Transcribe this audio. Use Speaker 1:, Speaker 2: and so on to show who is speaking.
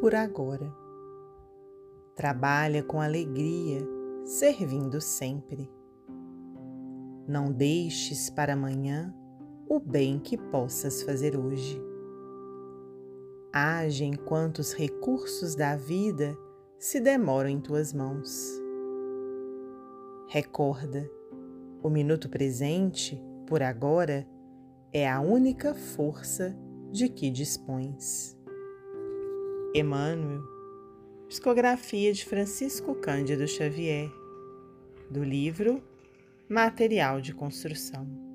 Speaker 1: por agora. Trabalha com alegria, servindo sempre. Não deixes para amanhã o bem que possas fazer hoje. Age enquanto os recursos da vida se demoram em tuas mãos. Recorda, o minuto presente, por agora, é a única força de que dispões. Emmanuel, psicografia de Francisco Cândido Xavier, do livro Material de Construção.